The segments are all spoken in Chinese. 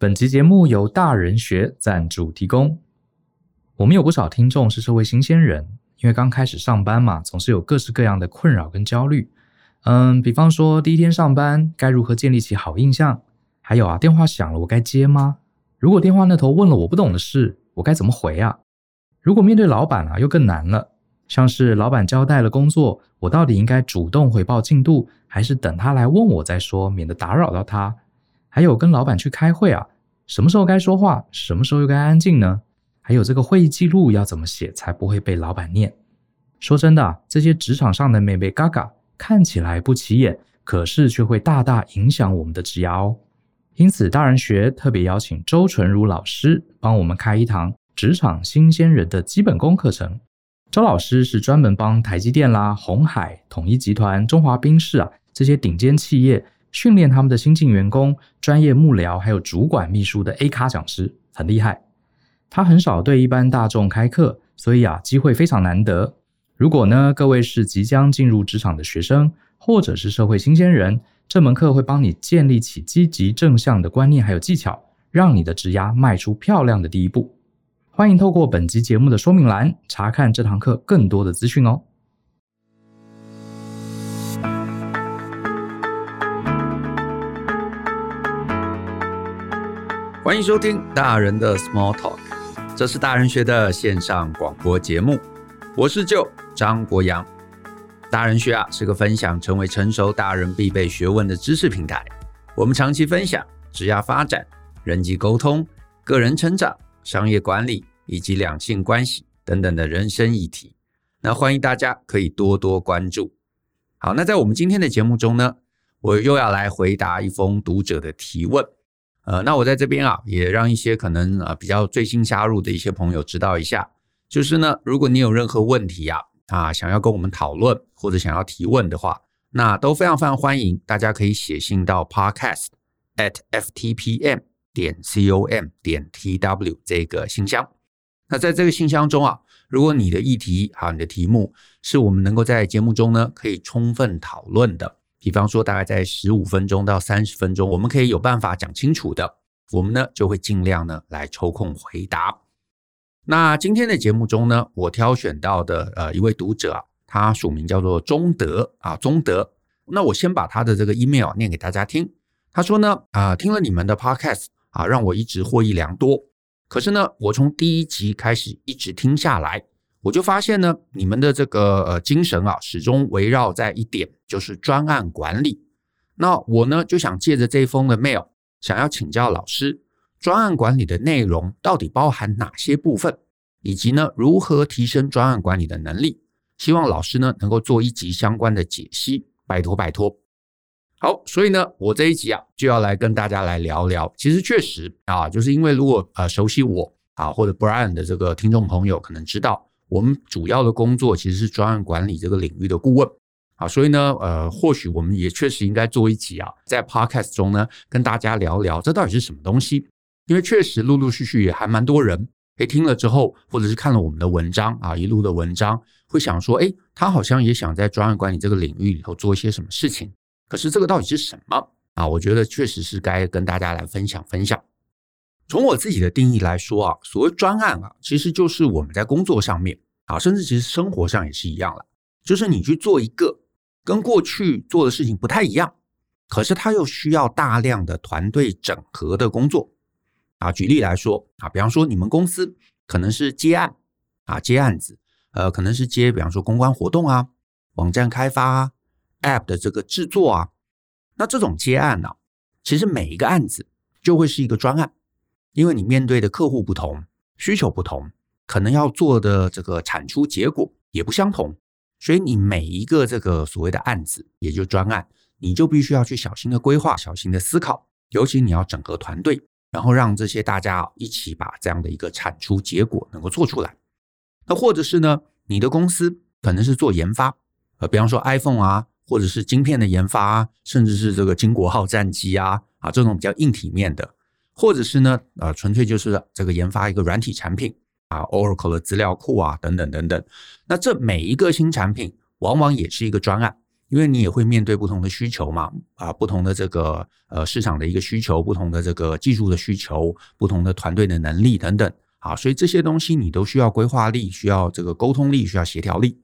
本集节目由大人学赞助提供。我们有不少听众是社会新鲜人，因为刚开始上班嘛，总是有各式各样的困扰跟焦虑。嗯，比方说第一天上班该如何建立起好印象？还有啊，电话响了，我该接吗？如果电话那头问了我不懂的事，我该怎么回啊？如果面对老板啊，又更难了。像是老板交代了工作，我到底应该主动回报进度，还是等他来问我再说，免得打扰到他？还有跟老板去开会啊，什么时候该说话，什么时候又该安静呢？还有这个会议记录要怎么写才不会被老板念？说真的，这些职场上的眉眉嘎嘎看起来不起眼，可是却会大大影响我们的职涯哦。因此，大人学特别邀请周纯如老师帮我们开一堂职场新鲜人的基本功课程。周老师是专门帮台积电啦、鸿海、统一集团、中华冰室啊这些顶尖企业。训练他们的新进员工、专业幕僚还有主管秘书的 A 咖讲师很厉害。他很少对一般大众开课，所以啊，机会非常难得。如果呢，各位是即将进入职场的学生，或者是社会新鲜人，这门课会帮你建立起积极正向的观念还有技巧，让你的职涯迈出漂亮的第一步。欢迎透过本集节目的说明栏查看这堂课更多的资讯哦。欢迎收听大人的 Small Talk，这是大人学的线上广播节目。我是舅张国阳。大人学啊是个分享成为成熟大人必备学问的知识平台。我们长期分享职业发展、人际沟通、个人成长、商业管理以及两性关系等等的人生议题。那欢迎大家可以多多关注。好，那在我们今天的节目中呢，我又要来回答一封读者的提问。呃，那我在这边啊，也让一些可能啊比较最新加入的一些朋友知道一下，就是呢，如果你有任何问题呀，啊，想要跟我们讨论或者想要提问的话，那都非常非常欢迎，大家可以写信到 podcast at ftpm 点 com 点 tw 这个信箱。那在这个信箱中啊，如果你的议题啊，你的题目是我们能够在节目中呢可以充分讨论的。比方说，大概在十五分钟到三十分钟，我们可以有办法讲清楚的，我们呢就会尽量呢来抽空回答。那今天的节目中呢，我挑选到的呃一位读者，他署名叫做中德啊，中德。那我先把他的这个 email 念给大家听。他说呢啊，听了你们的 podcast 啊，让我一直获益良多。可是呢，我从第一集开始一直听下来。我就发现呢，你们的这个呃精神啊，始终围绕在一点，就是专案管理。那我呢，就想借着这封的 mail，想要请教老师，专案管理的内容到底包含哪些部分，以及呢，如何提升专案管理的能力？希望老师呢能够做一集相关的解析，拜托拜托。好，所以呢，我这一集啊，就要来跟大家来聊聊。其实确实啊，就是因为如果呃熟悉我啊或者 Brian 的这个听众朋友，可能知道。我们主要的工作其实是专案管理这个领域的顾问啊，所以呢，呃，或许我们也确实应该做一集啊，在 Podcast 中呢，跟大家聊聊这到底是什么东西。因为确实陆陆续续也还蛮多人，诶，听了之后，或者是看了我们的文章啊，一路的文章，会想说，诶，他好像也想在专案管理这个领域里头做一些什么事情。可是这个到底是什么啊？我觉得确实是该跟大家来分享分享。从我自己的定义来说啊，所谓专案啊，其实就是我们在工作上面啊，甚至其实生活上也是一样了，就是你去做一个跟过去做的事情不太一样，可是它又需要大量的团队整合的工作啊。举例来说啊，比方说你们公司可能是接案啊，接案子，呃，可能是接比方说公关活动啊、网站开发啊、App 的这个制作啊，那这种接案呢，其实每一个案子就会是一个专案。因为你面对的客户不同，需求不同，可能要做的这个产出结果也不相同，所以你每一个这个所谓的案子，也就专案，你就必须要去小心的规划、小心的思考，尤其你要整合团队，然后让这些大家一起把这样的一个产出结果能够做出来。那或者是呢，你的公司可能是做研发，呃，比方说 iPhone 啊，或者是晶片的研发啊，甚至是这个金国号战机啊，啊，这种比较硬体面的。或者是呢，呃，纯粹就是这个研发一个软体产品啊，Oracle 的资料库啊，等等等等。那这每一个新产品，往往也是一个专案，因为你也会面对不同的需求嘛，啊，不同的这个呃市场的一个需求，不同的这个技术的需求，不同的团队的能力等等，啊，所以这些东西你都需要规划力，需要这个沟通力，需要协调力。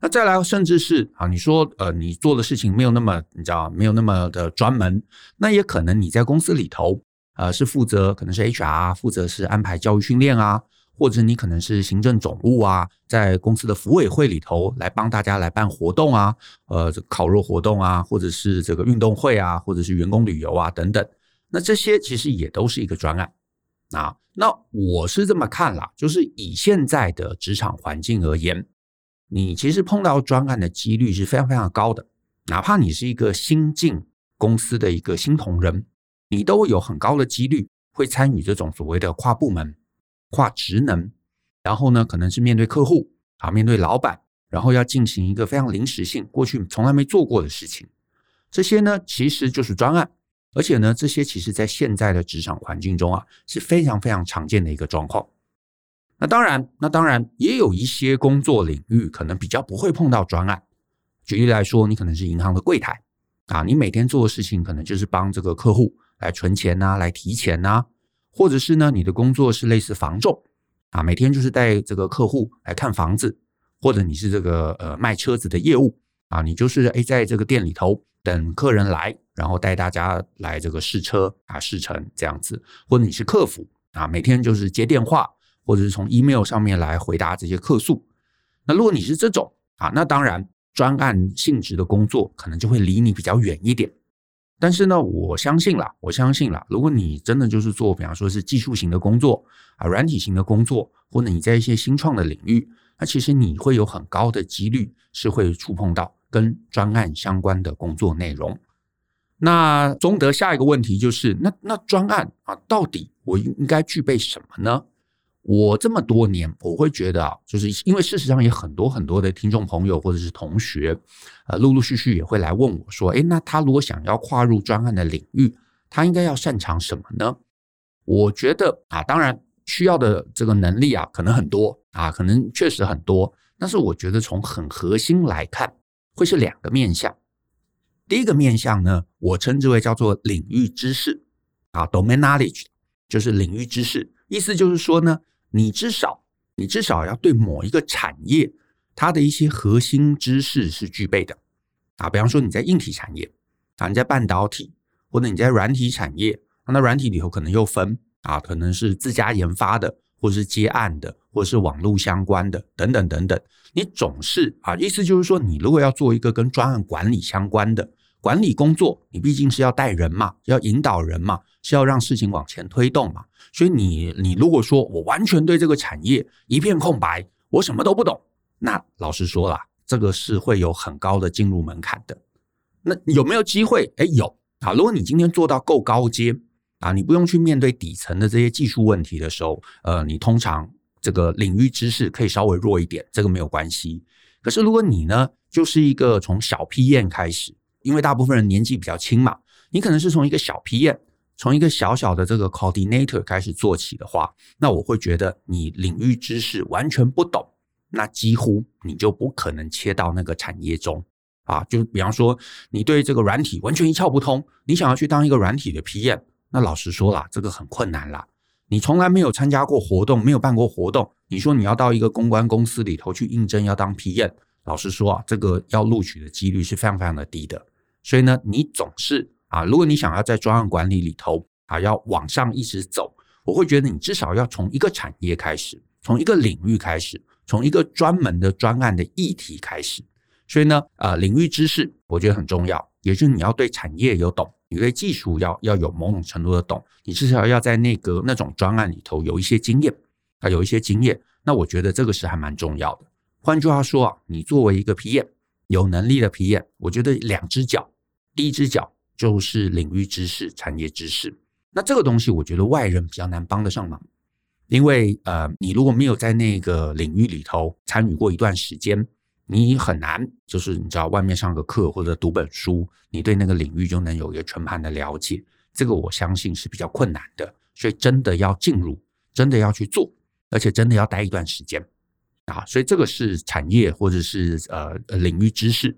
那再来，甚至是啊，你说呃，你做的事情没有那么，你知道，没有那么的专门，那也可能你在公司里头，呃，是负责可能是 HR，负责是安排教育训练啊，或者你可能是行政总务啊，在公司的福委会里头来帮大家来办活动啊，呃，烤肉活动啊，或者是这个运动会啊，或者是员工旅游啊等等，那这些其实也都是一个专案啊。那我是这么看啦，就是以现在的职场环境而言。你其实碰到专案的几率是非常非常高的，哪怕你是一个新进公司的一个新同仁，你都有很高的几率会参与这种所谓的跨部门、跨职能，然后呢，可能是面对客户啊，面对老板，然后要进行一个非常临时性、过去从来没做过的事情。这些呢，其实就是专案，而且呢，这些其实在现在的职场环境中啊，是非常非常常见的一个状况。那当然，那当然也有一些工作领域可能比较不会碰到专案。举例来说，你可能是银行的柜台啊，你每天做的事情可能就是帮这个客户来存钱呐、来提钱呐，或者是呢，你的工作是类似房仲啊，每天就是带这个客户来看房子，或者你是这个呃卖车子的业务啊，你就是哎在这个店里头等客人来，然后带大家来这个试车啊试乘这样子，或者你是客服啊，每天就是接电话。或者是从 email 上面来回答这些客诉，那如果你是这种啊，那当然专案性质的工作可能就会离你比较远一点。但是呢，我相信啦，我相信啦，如果你真的就是做，比方说是技术型的工作啊，软体型的工作，或者你在一些新创的领域，那其实你会有很高的几率是会触碰到跟专案相关的工作内容。那中德下一个问题就是，那那专案啊，到底我应该具备什么呢？我这么多年，我会觉得啊，就是因为事实上也很多很多的听众朋友或者是同学，呃，陆陆续续也会来问我说，诶，那他如果想要跨入专案的领域，他应该要擅长什么呢？我觉得啊，当然需要的这个能力啊，可能很多啊，可能确实很多，但是我觉得从很核心来看，会是两个面向。第一个面向呢，我称之为叫做领域知识啊，domain knowledge，就是领域知识，意思就是说呢。你至少，你至少要对某一个产业，它的一些核心知识是具备的啊。比方说你在硬体产业啊，你在半导体，或者你在软体产业，那软体里头可能又分啊，可能是自家研发的，或者是接案的，或者是网络相关的，等等等等。你总是啊，意思就是说，你如果要做一个跟专案管理相关的管理工作，你毕竟是要带人嘛，要引导人嘛，是要让事情往前推动嘛。所以你你如果说我完全对这个产业一片空白，我什么都不懂，那老实说啦，这个是会有很高的进入门槛的。那有没有机会？哎，有啊！如果你今天做到够高阶啊，你不用去面对底层的这些技术问题的时候，呃，你通常这个领域知识可以稍微弱一点，这个没有关系。可是如果你呢，就是一个从小 P 验开始，因为大部分人年纪比较轻嘛，你可能是从一个小 PM。从一个小小的这个 coordinator 开始做起的话，那我会觉得你领域知识完全不懂，那几乎你就不可能切到那个产业中啊。就比方说，你对这个软体完全一窍不通，你想要去当一个软体的 PM，那老实说啦，这个很困难啦。你从来没有参加过活动，没有办过活动，你说你要到一个公关公司里头去应征要当 PM，老实说啊，这个要录取的几率是非常非常的低的。所以呢，你总是。啊，如果你想要在专案管理里头啊，要往上一直走，我会觉得你至少要从一个产业开始，从一个领域开始，从一个专门的专案的议题开始。所以呢，呃，领域知识我觉得很重要，也就是你要对产业有懂，你对技术要要有某种程度的懂，你至少要在那个那种专案里头有一些经验啊，有一些经验。那我觉得这个是还蛮重要的。换句话说啊，你作为一个 PM，有能力的 PM，我觉得两只脚，第一只脚。就是领域知识、产业知识，那这个东西我觉得外人比较难帮得上忙，因为呃，你如果没有在那个领域里头参与过一段时间，你很难就是你知道外面上个课或者读本书，你对那个领域就能有一个全盘的了解，这个我相信是比较困难的，所以真的要进入，真的要去做，而且真的要待一段时间啊，所以这个是产业或者是呃领域知识。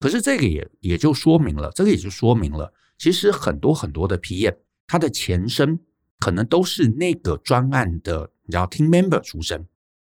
可是这个也也就说明了，这个也就说明了，其实很多很多的 PM，它的前身可能都是那个专案的，你知道 team member 出身。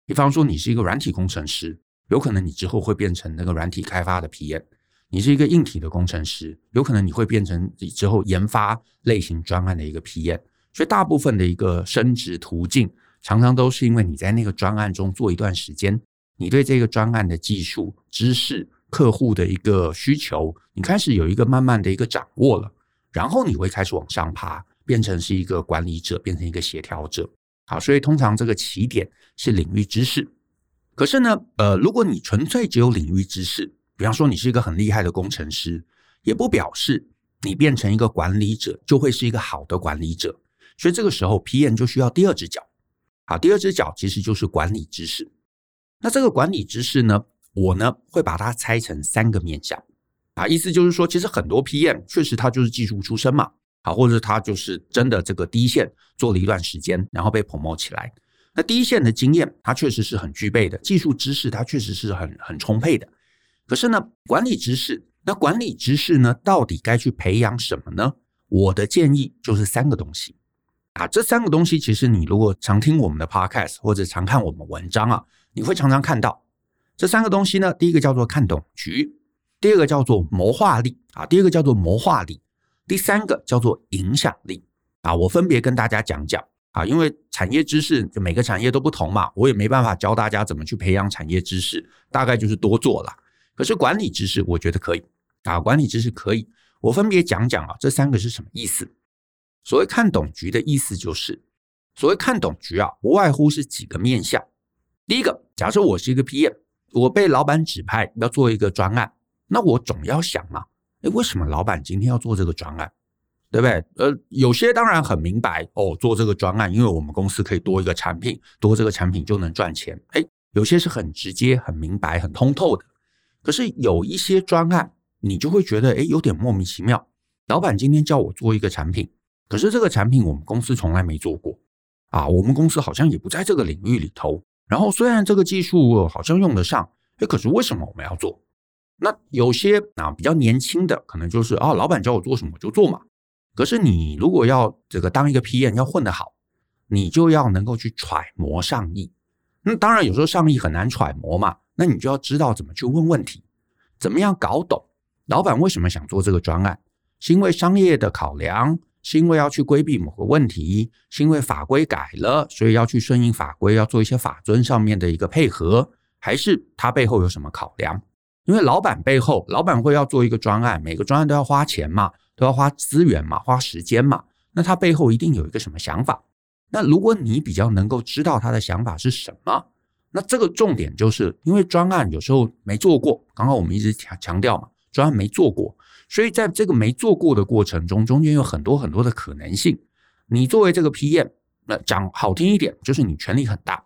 比方说，你是一个软体工程师，有可能你之后会变成那个软体开发的 PM；你是一个硬体的工程师，有可能你会变成你之后研发类型专案的一个 PM。所以，大部分的一个升职途径，常常都是因为你在那个专案中做一段时间，你对这个专案的技术知识、客户的一个需求，你开始有一个慢慢的一个掌握了，然后你会开始往上爬，变成是一个管理者，变成一个协调者。好，所以通常这个起点是领域知识。可是呢，呃，如果你纯粹只有领域知识，比方说你是一个很厉害的工程师，也不表示你变成一个管理者就会是一个好的管理者。所以这个时候，PM 就需要第二只脚。好，第二只脚其实就是管理知识。那这个管理知识呢，我呢会把它拆成三个面向。啊，意思就是说，其实很多 PM 确实他就是技术出身嘛。好，或者他就是真的这个第一线做了一段时间，然后被 promo 起来。那第一线的经验，他确实是很具备的，技术知识他确实是很很充沛的。可是呢，管理知识，那管理知识呢，到底该去培养什么呢？我的建议就是三个东西啊。这三个东西，其实你如果常听我们的 podcast 或者常看我们文章啊，你会常常看到这三个东西呢。第一个叫做看懂局，第二个叫做谋划力啊，第二个叫做谋划力。第三个叫做影响力啊，我分别跟大家讲讲啊，因为产业知识就每个产业都不同嘛，我也没办法教大家怎么去培养产业知识，大概就是多做了。可是管理知识我觉得可以啊，管理知识可以，我分别讲讲啊，这三个是什么意思？所谓看懂局的意思就是，所谓看懂局啊，不外乎是几个面向。第一个，假设我是一个 PM，我被老板指派要做一个专案，那我总要想嘛。诶，为什么老板今天要做这个专案？对不对？呃，有些当然很明白哦，做这个专案，因为我们公司可以多一个产品，多这个产品就能赚钱。诶，有些是很直接、很明白、很通透的。可是有一些专案，你就会觉得诶，有点莫名其妙。老板今天叫我做一个产品，可是这个产品我们公司从来没做过啊，我们公司好像也不在这个领域里头。然后虽然这个技术好像用得上，诶，可是为什么我们要做？那有些啊比较年轻的，可能就是啊，老板叫我做什么就做嘛。可是你如果要这个当一个 PM 要混得好，你就要能够去揣摩上意。那当然有时候上意很难揣摩嘛，那你就要知道怎么去问问题，怎么样搞懂老板为什么想做这个专案，是因为商业的考量，是因为要去规避某个问题，是因为法规改了，所以要去顺应法规，要做一些法遵上面的一个配合，还是他背后有什么考量？因为老板背后，老板会要做一个专案，每个专案都要花钱嘛，都要花资源嘛，花时间嘛。那他背后一定有一个什么想法？那如果你比较能够知道他的想法是什么，那这个重点就是因为专案有时候没做过，刚刚我们一直强强调嘛，专案没做过，所以在这个没做过的过程中，中间有很多很多的可能性。你作为这个 PM，那讲好听一点就是你权力很大，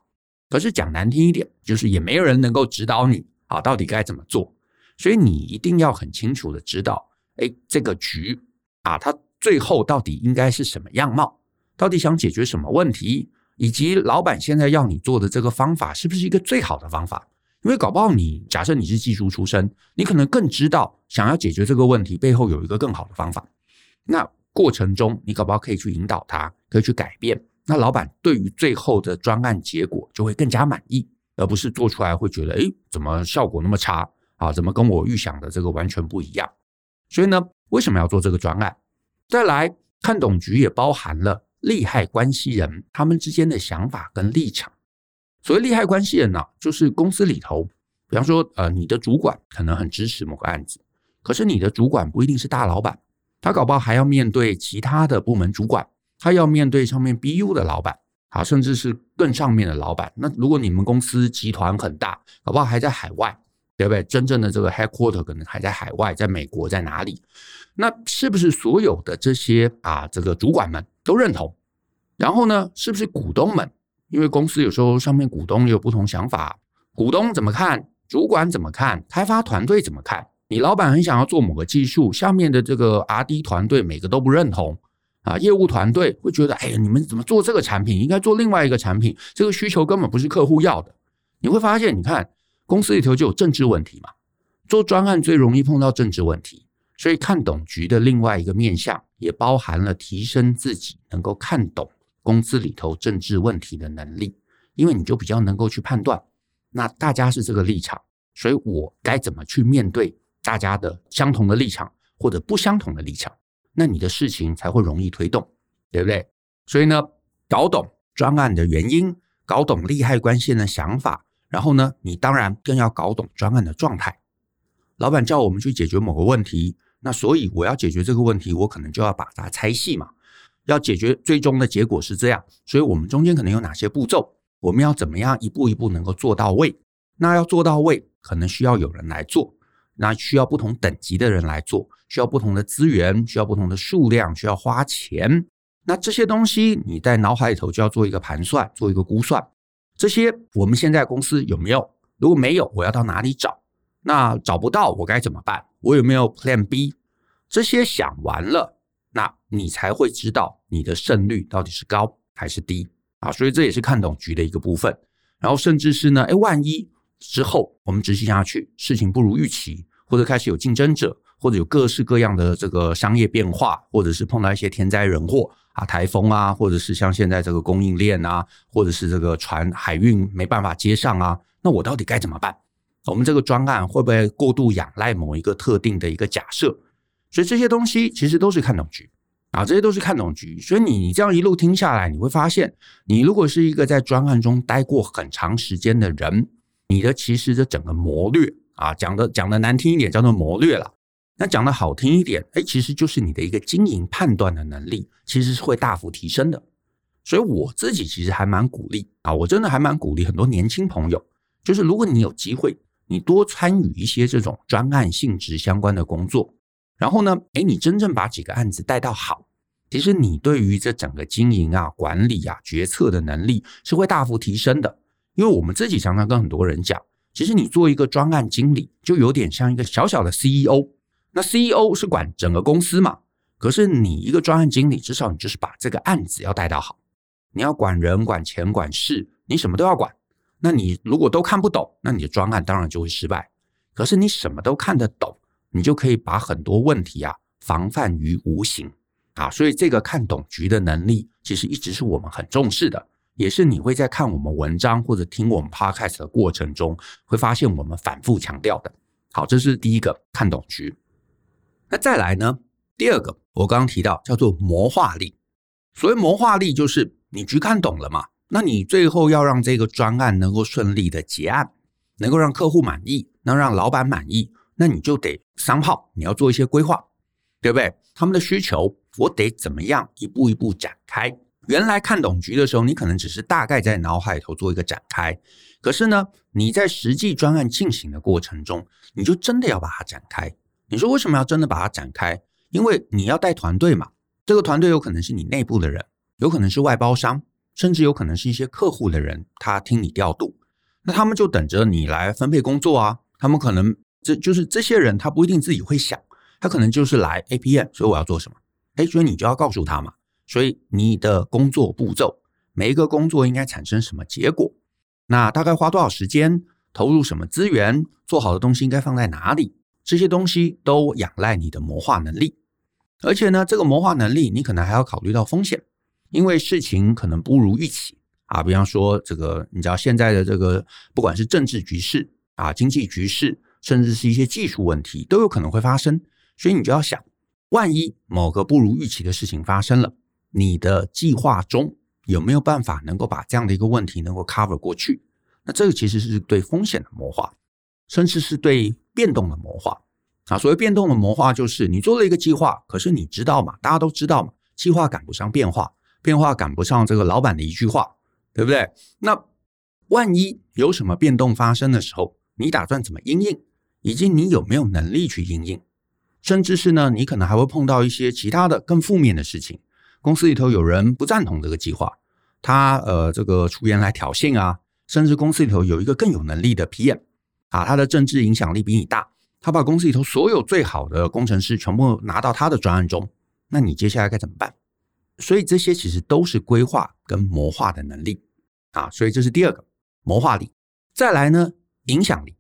可是讲难听一点就是也没有人能够指导你。啊，到底该怎么做？所以你一定要很清楚的知道，哎，这个局啊，它最后到底应该是什么样貌？到底想解决什么问题？以及老板现在要你做的这个方法是不是一个最好的方法？因为搞不好你假设你是技术出身，你可能更知道想要解决这个问题背后有一个更好的方法。那过程中你搞不好可以去引导他，可以去改变。那老板对于最后的专案结果就会更加满意。而不是做出来会觉得，诶，怎么效果那么差啊？怎么跟我预想的这个完全不一样？所以呢，为什么要做这个专案？再来看懂局也包含了利害关系人他们之间的想法跟立场。所谓利害关系人呢，就是公司里头，比方说，呃，你的主管可能很支持某个案子，可是你的主管不一定是大老板，他搞不好还要面对其他的部门主管，他要面对上面 BU 的老板。好，甚至是更上面的老板。那如果你们公司集团很大，搞不好还在海外，对不对？真正的这个 headquarter 可能还在海外，在美国，在哪里？那是不是所有的这些啊，这个主管们都认同？然后呢，是不是股东们？因为公司有时候上面股东也有不同想法，股东怎么看？主管怎么看？开发团队怎么看？你老板很想要做某个技术，下面的这个 R&D 团队每个都不认同。啊，业务团队会觉得，哎呀，你们怎么做这个产品？应该做另外一个产品，这个需求根本不是客户要的。你会发现，你看公司里头就有政治问题嘛，做专案最容易碰到政治问题，所以看懂局的另外一个面向，也包含了提升自己能够看懂公司里头政治问题的能力，因为你就比较能够去判断，那大家是这个立场，所以我该怎么去面对大家的相同的立场或者不相同的立场，那你的事情才会容易推动，对不对？所以呢，搞懂专案的原因，搞懂利害关系的想法。然后呢，你当然更要搞懂专案的状态。老板叫我们去解决某个问题，那所以我要解决这个问题，我可能就要把它拆细嘛。要解决最终的结果是这样，所以我们中间可能有哪些步骤，我们要怎么样一步一步能够做到位？那要做到位，可能需要有人来做，那需要不同等级的人来做，需要不同的资源，需要不同的数量，需要花钱。那这些东西你在脑海里头就要做一个盘算，做一个估算。这些我们现在公司有没有？如果没有，我要到哪里找？那找不到，我该怎么办？我有没有 Plan B？这些想完了，那你才会知道你的胜率到底是高还是低啊！所以这也是看懂局的一个部分。然后甚至是呢，哎，万一之后我们执行下去，事情不如预期，或者开始有竞争者，或者有各式各样的这个商业变化，或者是碰到一些天灾人祸。啊，台风啊，或者是像现在这个供应链啊，或者是这个船海运没办法接上啊，那我到底该怎么办？我们这个专案会不会过度仰赖某一个特定的一个假设？所以这些东西其实都是看懂局啊，这些都是看懂局。所以你你这样一路听下来，你会发现，你如果是一个在专案中待过很长时间的人，你的其实这整个谋略啊，讲的讲的难听一点叫做谋略了。那讲的好听一点，哎，其实就是你的一个经营判断的能力，其实是会大幅提升的。所以我自己其实还蛮鼓励啊，我真的还蛮鼓励很多年轻朋友，就是如果你有机会，你多参与一些这种专案性质相关的工作，然后呢，哎，你真正把几个案子带到好，其实你对于这整个经营啊、管理啊、决策的能力是会大幅提升的。因为我们自己常常跟很多人讲，其实你做一个专案经理，就有点像一个小小的 CEO。那 CEO 是管整个公司嘛？可是你一个专案经理，至少你就是把这个案子要带到好。你要管人、管钱、管事，你什么都要管。那你如果都看不懂，那你的专案当然就会失败。可是你什么都看得懂，你就可以把很多问题啊防范于无形啊。所以这个看懂局的能力，其实一直是我们很重视的，也是你会在看我们文章或者听我们 Podcast 的过程中，会发现我们反复强调的。好，这是第一个看懂局。那再来呢？第二个，我刚刚提到叫做谋划力。所谓谋划力，就是你局看懂了嘛？那你最后要让这个专案能够顺利的结案，能够让客户满意，能让老板满意，那你就得商号，你要做一些规划，对不对？他们的需求，我得怎么样一步一步展开？原来看懂局的时候，你可能只是大概在脑海头做一个展开，可是呢，你在实际专案进行的过程中，你就真的要把它展开。你说为什么要真的把它展开？因为你要带团队嘛，这个团队有可能是你内部的人，有可能是外包商，甚至有可能是一些客户的人，他听你调度，那他们就等着你来分配工作啊。他们可能这就是这些人，他不一定自己会想，他可能就是来 APM，所以我要做什么？哎，所以你就要告诉他嘛。所以你的工作步骤，每一个工作应该产生什么结果？那大概花多少时间？投入什么资源？做好的东西应该放在哪里？这些东西都仰赖你的谋划能力，而且呢，这个谋划能力你可能还要考虑到风险，因为事情可能不如预期啊。比方说，这个你知道现在的这个不管是政治局势啊、经济局势，甚至是一些技术问题，都有可能会发生。所以你就要想，万一某个不如预期的事情发生了，你的计划中有没有办法能够把这样的一个问题能够 cover 过去？那这个其实是对风险的谋划，甚至是对。变动的谋划啊，所谓变动的谋划，就是你做了一个计划，可是你知道嘛？大家都知道嘛？计划赶不上变化，变化赶不上这个老板的一句话，对不对？那万一有什么变动发生的时候，你打算怎么应应？以及你有没有能力去应应？甚至是呢，你可能还会碰到一些其他的更负面的事情。公司里头有人不赞同这个计划，他呃这个出言来挑衅啊，甚至公司里头有一个更有能力的 PM。啊，他的政治影响力比你大，他把公司里头所有最好的工程师全部拿到他的专案中，那你接下来该怎么办？所以这些其实都是规划跟谋划的能力啊，所以这是第二个谋划力。再来呢，影响力，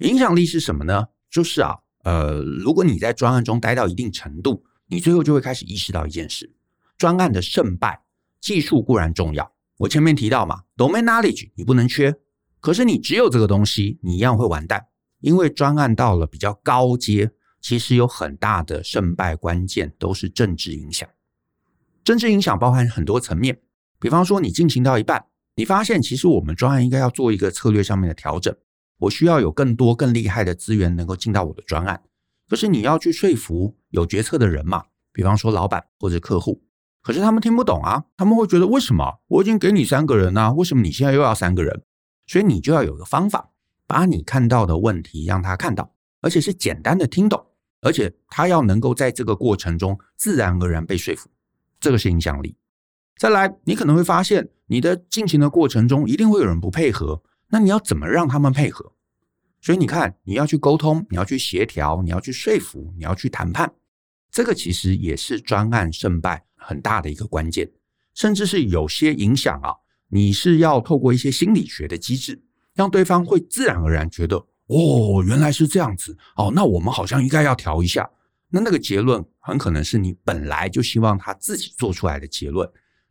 影响力是什么呢？就是啊，呃，如果你在专案中待到一定程度，你最后就会开始意识到一件事：专案的胜败，技术固然重要。我前面提到嘛，domain knowledge 你不能缺，可是你只有这个东西，你一样会完蛋。因为专案到了比较高阶，其实有很大的胜败关键都是政治影响。政治影响包含很多层面，比方说你进行到一半，你发现其实我们专案应该要做一个策略上面的调整，我需要有更多更厉害的资源能够进到我的专案。可是你要去说服有决策的人嘛，比方说老板或者客户，可是他们听不懂啊，他们会觉得为什么我已经给你三个人啊，为什么你现在又要三个人？所以你就要有个方法。把你看到的问题让他看到，而且是简单的听懂，而且他要能够在这个过程中自然而然被说服，这个是影响力。再来，你可能会发现你的进行的过程中一定会有人不配合，那你要怎么让他们配合？所以你看，你要去沟通，你要去协调，你要去说服，你要去谈判，这个其实也是专案胜败很大的一个关键，甚至是有些影响啊，你是要透过一些心理学的机制。让对方会自然而然觉得，哦，原来是这样子，哦，那我们好像应该要调一下。那那个结论很可能是你本来就希望他自己做出来的结论。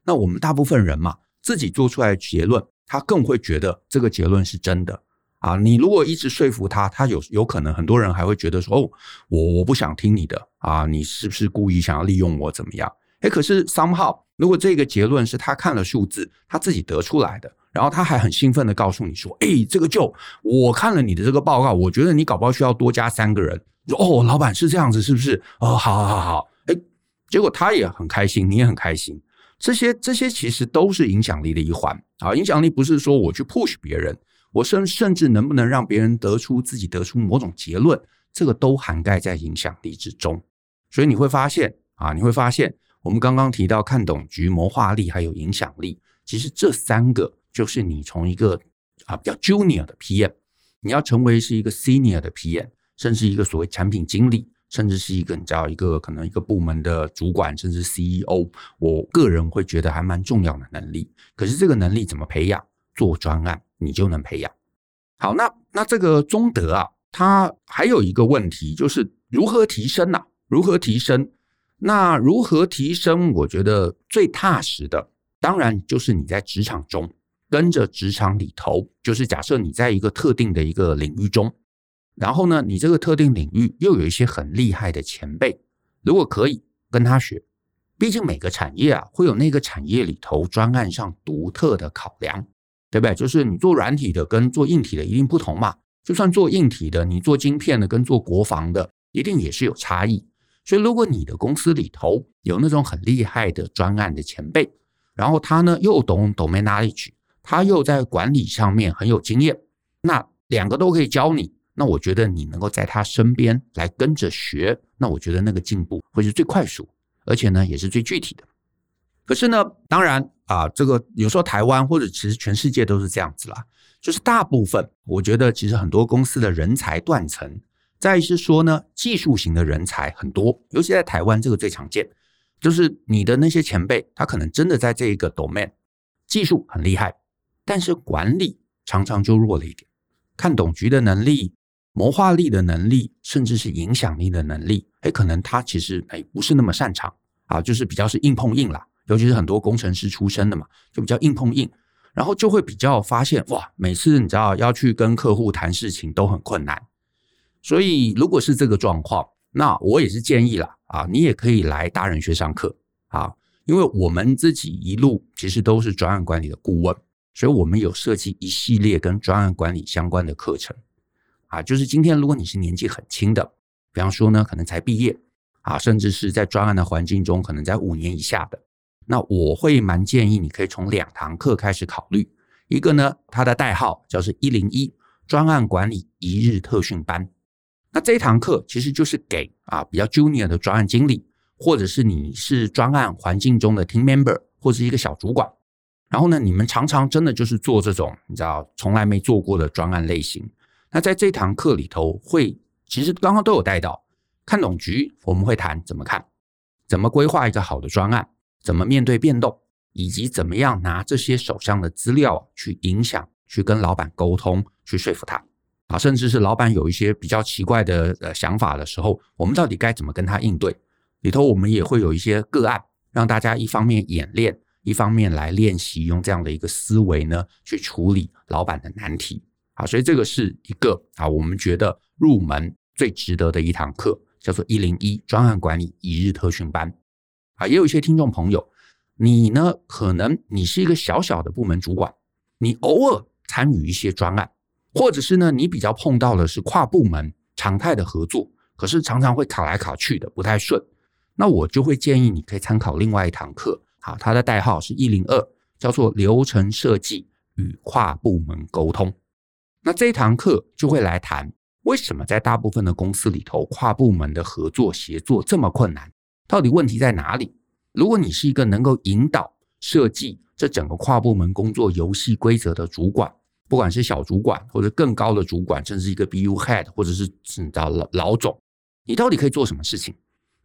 那我们大部分人嘛，自己做出来的结论，他更会觉得这个结论是真的啊。你如果一直说服他，他有有可能很多人还会觉得说，哦，我我不想听你的啊，你是不是故意想要利用我怎么样？诶，可是 somehow，如果这个结论是他看了数字，他自己得出来的。然后他还很兴奋地告诉你说：“哎，这个就我看了你的这个报告，我觉得你搞不好需要多加三个人。哦，老板是这样子，是不是？哦，好好好好。哎，结果他也很开心，你也很开心。这些这些其实都是影响力的一环啊。影响力不是说我去 push 别人，我甚甚至能不能让别人得出自己得出某种结论，这个都涵盖在影响力之中。所以你会发现啊，你会发现我们刚刚提到看懂局、谋划力还有影响力，其实这三个。就是你从一个啊比较 junior 的 PM，你要成为是一个 senior 的 PM，甚至一个所谓产品经理，甚至是一个你知道一个可能一个部门的主管，甚至 CEO，我个人会觉得还蛮重要的能力。可是这个能力怎么培养？做专案你就能培养。好，那那这个中德啊，它还有一个问题就是如何提升呢？如何提升？那如何提升？我觉得最踏实的，当然就是你在职场中。跟着职场里头，就是假设你在一个特定的一个领域中，然后呢，你这个特定领域又有一些很厉害的前辈，如果可以跟他学，毕竟每个产业啊会有那个产业里头专案上独特的考量，对不对？就是你做软体的跟做硬体的一定不同嘛，就算做硬体的，你做晶片的跟做国防的一定也是有差异。所以如果你的公司里头有那种很厉害的专案的前辈，然后他呢又懂 domain knowledge。他又在管理上面很有经验，那两个都可以教你。那我觉得你能够在他身边来跟着学，那我觉得那个进步会是最快速，而且呢也是最具体的。可是呢，当然啊，这个有时候台湾或者其实全世界都是这样子啦，就是大部分我觉得其实很多公司的人才断层，再是说呢，技术型的人才很多，尤其在台湾这个最常见，就是你的那些前辈，他可能真的在这一个 domain 技术很厉害。但是管理常常就弱了一点，看懂局的能力、谋划力的能力，甚至是影响力的能力，哎，可能他其实哎不是那么擅长啊，就是比较是硬碰硬啦。尤其是很多工程师出身的嘛，就比较硬碰硬，然后就会比较发现哇，每次你知道要去跟客户谈事情都很困难。所以如果是这个状况，那我也是建议啦啊，你也可以来大人学上课啊，因为我们自己一路其实都是专案管理的顾问。所以我们有设计一系列跟专案管理相关的课程，啊，就是今天如果你是年纪很轻的，比方说呢，可能才毕业，啊，甚至是在专案的环境中，可能在五年以下的，那我会蛮建议你可以从两堂课开始考虑，一个呢，它的代号叫做一零一专案管理一日特训班，那这一堂课其实就是给啊比较 junior 的专案经理，或者是你是专案环境中的 team member 或是一个小主管。然后呢，你们常常真的就是做这种你知道从来没做过的专案类型。那在这堂课里头会，其实刚刚都有带到，看懂局，我们会谈怎么看，怎么规划一个好的专案，怎么面对变动，以及怎么样拿这些手上的资料去影响，去跟老板沟通，去说服他。啊，甚至是老板有一些比较奇怪的呃想法的时候，我们到底该怎么跟他应对？里头我们也会有一些个案，让大家一方面演练，一方面来练习用这样的一个思维呢去处理老板的难题。啊，所以这个是一个啊，我们觉得入门最值得的一堂课，叫做一零一专案管理一日特训班。啊，也有一些听众朋友，你呢，可能你是一个小小的部门主管，你偶尔参与一些专案，或者是呢，你比较碰到的是跨部门常态的合作，可是常常会卡来卡去的，不太顺。那我就会建议你可以参考另外一堂课，好，它的代号是一零二，叫做流程设计与跨部门沟通。那这一堂课就会来谈，为什么在大部分的公司里头，跨部门的合作协作这么困难？到底问题在哪里？如果你是一个能够引导设计这整个跨部门工作游戏规则的主管，不管是小主管或者更高的主管，甚至一个 BU head，或者是你知道老老总，你到底可以做什么事情，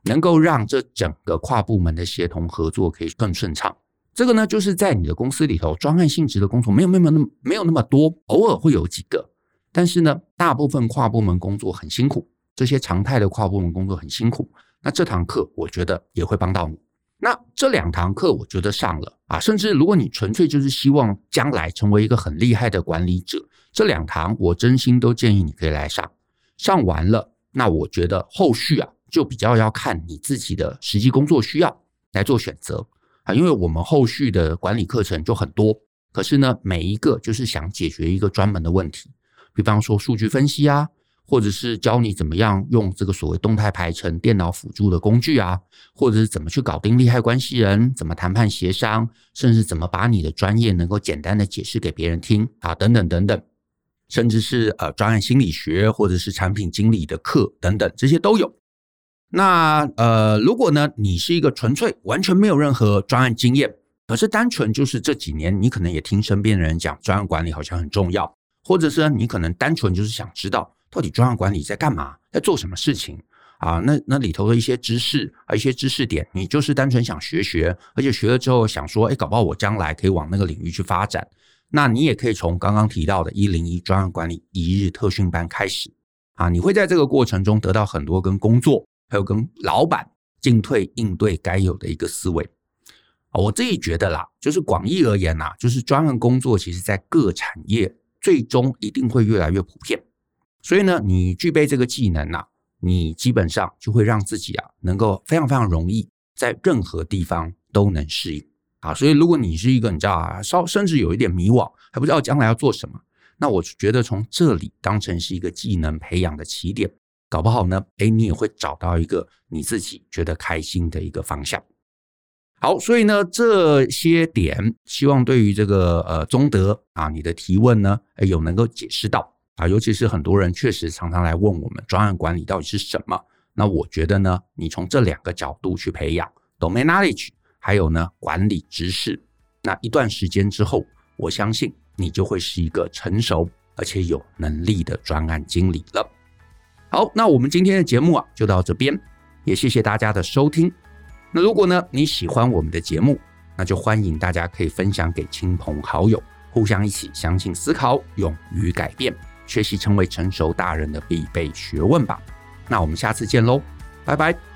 能够让这整个跨部门的协同合作可以更顺畅？这个呢，就是在你的公司里头，专案性质的工作没有没有那么没有那么多，偶尔会有几个，但是呢，大部分跨部门工作很辛苦，这些常态的跨部门工作很辛苦。那这堂课我觉得也会帮到你。那这两堂课我觉得上了啊，甚至如果你纯粹就是希望将来成为一个很厉害的管理者，这两堂我真心都建议你可以来上。上完了，那我觉得后续啊，就比较要看你自己的实际工作需要来做选择。啊，因为我们后续的管理课程就很多，可是呢，每一个就是想解决一个专门的问题，比方说数据分析啊，或者是教你怎么样用这个所谓动态排程、电脑辅助的工具啊，或者是怎么去搞定利害关系人，怎么谈判协商，甚至怎么把你的专业能够简单的解释给别人听啊，等等等等，甚至是呃专案心理学或者是产品经理的课等等，这些都有。那呃，如果呢，你是一个纯粹完全没有任何专案经验，可是单纯就是这几年你可能也听身边的人讲专案管理好像很重要，或者是你可能单纯就是想知道到底专案管理在干嘛，在做什么事情啊？那那里头的一些知识啊，一些知识点，你就是单纯想学学，而且学了之后想说，哎，搞不好我将来可以往那个领域去发展。那你也可以从刚刚提到的一零一专案管理一日特训班开始啊，你会在这个过程中得到很多跟工作。还有跟老板进退应对该有的一个思维，我自己觉得啦，就是广义而言呐，就是专案工作，其实在各产业最终一定会越来越普遍。所以呢，你具备这个技能呐，你基本上就会让自己啊，能够非常非常容易在任何地方都能适应啊。所以如果你是一个你知道啊，稍甚至有一点迷惘，还不知道将来要做什么，那我觉得从这里当成是一个技能培养的起点。搞不好呢，诶，你也会找到一个你自己觉得开心的一个方向。好，所以呢，这些点希望对于这个呃中德啊，你的提问呢，诶，有能够解释到啊，尤其是很多人确实常常来问我们专案管理到底是什么。那我觉得呢，你从这两个角度去培养 domain knowledge，还有呢管理知识，那一段时间之后，我相信你就会是一个成熟而且有能力的专案经理了。好，那我们今天的节目啊，就到这边，也谢谢大家的收听。那如果呢，你喜欢我们的节目，那就欢迎大家可以分享给亲朋好友，互相一起相信、思考、勇于改变，学习成为成熟大人的必备学问吧。那我们下次见喽，拜拜。